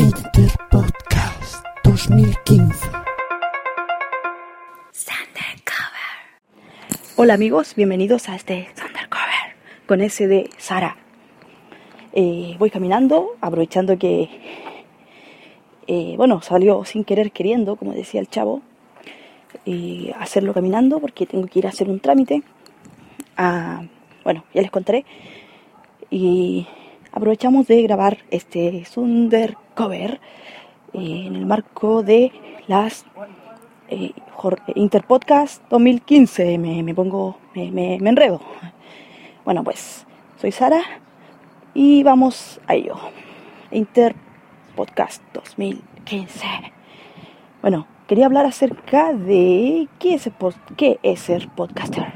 Interpodcast 2015. Hola amigos, bienvenidos a este Thundercover con ese de Sara. Eh, voy caminando, aprovechando que, eh, bueno, salió sin querer queriendo, como decía el chavo, y hacerlo caminando porque tengo que ir a hacer un trámite. Ah, bueno, ya les contaré. Y aprovechamos de grabar este Thundercover eh, en el marco de las eh, Interpodcast 2015. Me, me pongo, me, me, me enredo. Bueno, pues soy Sara y vamos a ello. Interpodcast 2015. Bueno, quería hablar acerca de qué es, qué es ser podcaster.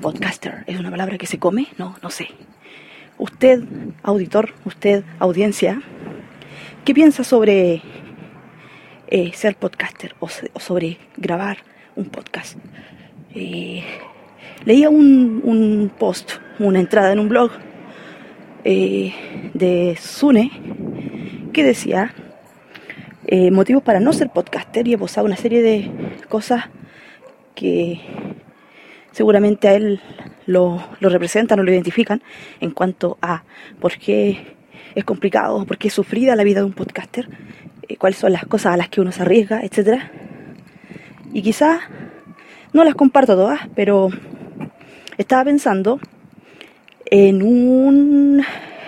Podcaster, ¿es una palabra que se come? No, no sé. Usted, auditor, usted, audiencia, ¿qué piensa sobre eh, ser podcaster o, sobre grabar un podcast? Eh, leía un, post, una entrada en un blog eh, de Sune que decía eh, motivos para no ser podcaster y he posado una serie de cosas que seguramente a él lo, lo representan o lo identifican en cuanto a por qué es complicado, por qué es sufrida la vida de un podcaster, eh, cuáles son las cosas a las que uno se arriesga, etc. Y quizás no las comparto todas, pero estaba pensando en un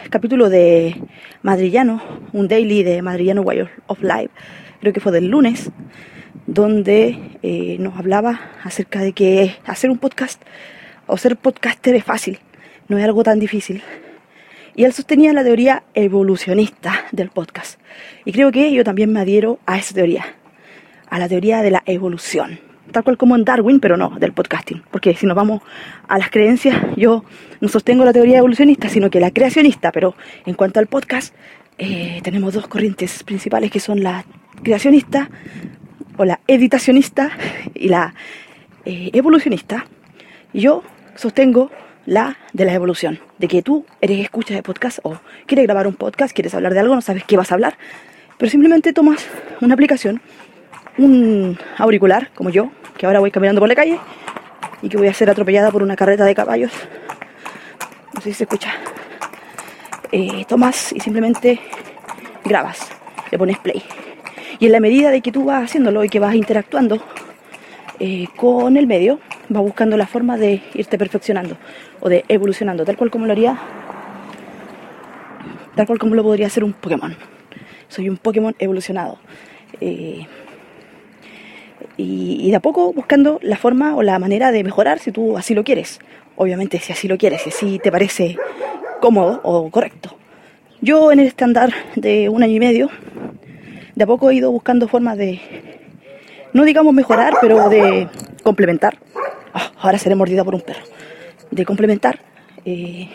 capítulo de Madrillano, un daily de Madrillano Way of Life, creo que fue del lunes, donde eh, nos hablaba acerca de que hacer un podcast o ser podcaster es fácil, no es algo tan difícil. Y él sostenía la teoría evolucionista del podcast. Y creo que yo también me adhiero a esa teoría, a la teoría de la evolución. Tal cual como en Darwin, pero no del podcasting. Porque si nos vamos a las creencias, yo no sostengo la teoría evolucionista, sino que la creacionista. Pero en cuanto al podcast, eh, tenemos dos corrientes principales que son la creacionista o la editacionista y la eh, evolucionista. Yo sostengo la de la evolución, de que tú eres escucha de podcast o quieres grabar un podcast, quieres hablar de algo, no sabes qué vas a hablar, pero simplemente tomas una aplicación, un auricular, como yo, que ahora voy caminando por la calle y que voy a ser atropellada por una carreta de caballos. No sé si se escucha. Eh, tomas y simplemente grabas, le pones play. Y en la medida de que tú vas haciéndolo y que vas interactuando eh, con el medio, va buscando la forma de irte perfeccionando o de evolucionando, tal cual como lo haría, tal cual como lo podría hacer un Pokémon. Soy un Pokémon evolucionado. Eh, y, y, de a poco buscando la forma o la manera de mejorar si tú así lo quieres. Obviamente si así lo quieres, si así te parece cómodo o correcto. Yo en el estándar de un año y medio, de a poco he ido buscando formas de, no digamos mejorar, pero de complementar ahora seré mordida por un perro. De complementar eh,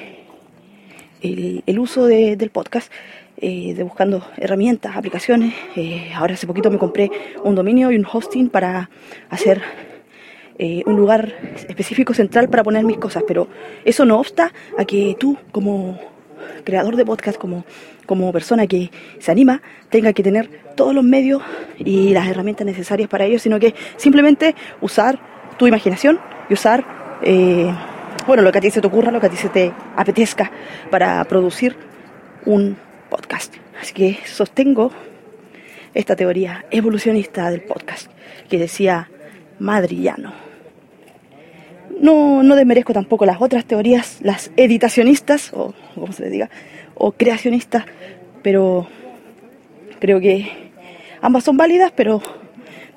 el, uso del podcast, eh, de buscando herramientas, aplicaciones. Eh, ahora hace poquito me compré un dominio y un hosting para hacer un lugar específico central para poner mis cosas, pero eso no obsta a que tú como creador de podcast, como, como persona que se anima, tenga que tener todos los medios y las herramientas necesarias para ello, sino que simplemente usar tu imaginación y usar, eh, bueno, lo que a ti se te ocurra, lo que a ti se te apetezca para producir un podcast. Así que sostengo esta teoría evolucionista del podcast que decía Madrillano. No, no desmerezco tampoco las otras teorías, las editacionistas, o como se le diga, o creacionistas, pero creo que ambas son válidas, pero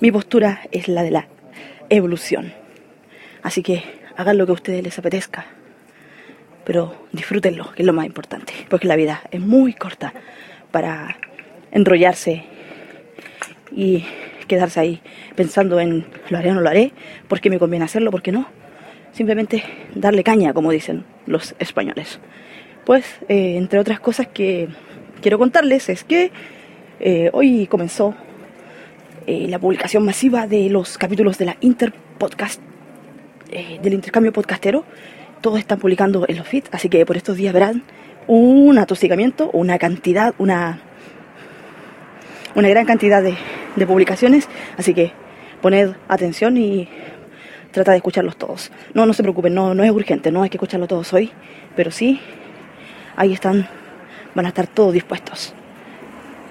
mi postura es la de la evolución. Así que hagan lo que a ustedes les apetezca, pero disfrútenlo, que es lo más importante, porque la vida es muy corta para enrollarse y quedarse ahí pensando en lo haré o no lo haré, por qué me conviene hacerlo, por qué no. Simplemente darle caña, como dicen los españoles. Pues, eh, entre otras cosas que quiero contarles es que eh, hoy comenzó eh, la publicación masiva de los capítulos de la Interpodcast, eh, del intercambio podcastero. Todos están publicando en los feeds, así que por estos días verán un atosigamiento, una cantidad, una una gran cantidad de, publicaciones, así que poned atención y trata de escucharlos todos. No, no se preocupen, no, no es urgente, no hay que escucharlo todos hoy, pero sí, ahí están, van a estar todos dispuestos.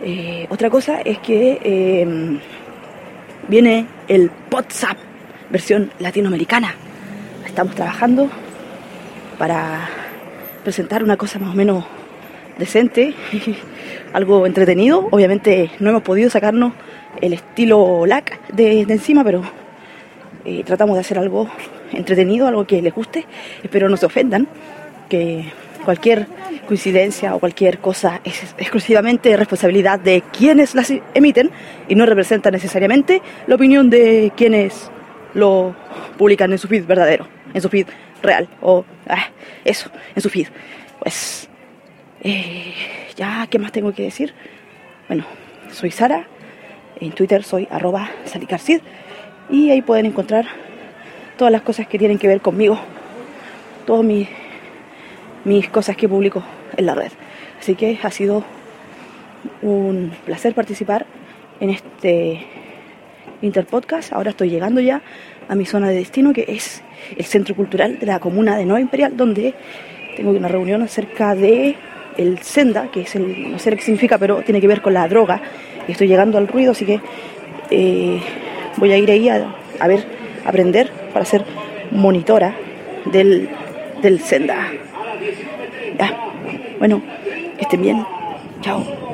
Eh, otra cosa es que eh, viene el WhatsApp versión latinoamericana. Estamos trabajando para presentar una cosa más o menos decente, algo entretenido. Obviamente no hemos podido sacarnos el estilo LAC de, encima, pero eh, tratamos de hacer algo entretenido, algo que les guste. Espero no se ofendan, que cualquier coincidencia o cualquier cosa es exclusivamente responsabilidad de quienes las emiten y no representa necesariamente la opinión de quienes lo publican en su feed verdadero, en su feed real o ah, eso, en su feed. Pues eh, ya, ¿qué más tengo que decir? Bueno, soy Sara, en Twitter soy arroba salicarcid y ahí pueden encontrar todas las cosas que tienen que ver conmigo, todas mis, mis cosas que publico en la red. Así que ha sido un placer participar en este Interpodcast. Ahora estoy llegando ya a mi zona de destino, que es el Centro Cultural de la Comuna de Nueva Imperial, donde tengo una reunión acerca de el senda, que es el, no sé qué significa, pero tiene que ver con la droga. Y estoy llegando al ruido, así que eh, voy a ir ahí a, a ver, aprender para ser monitora del, del senda. Ya, bueno, que estén bien. Chao.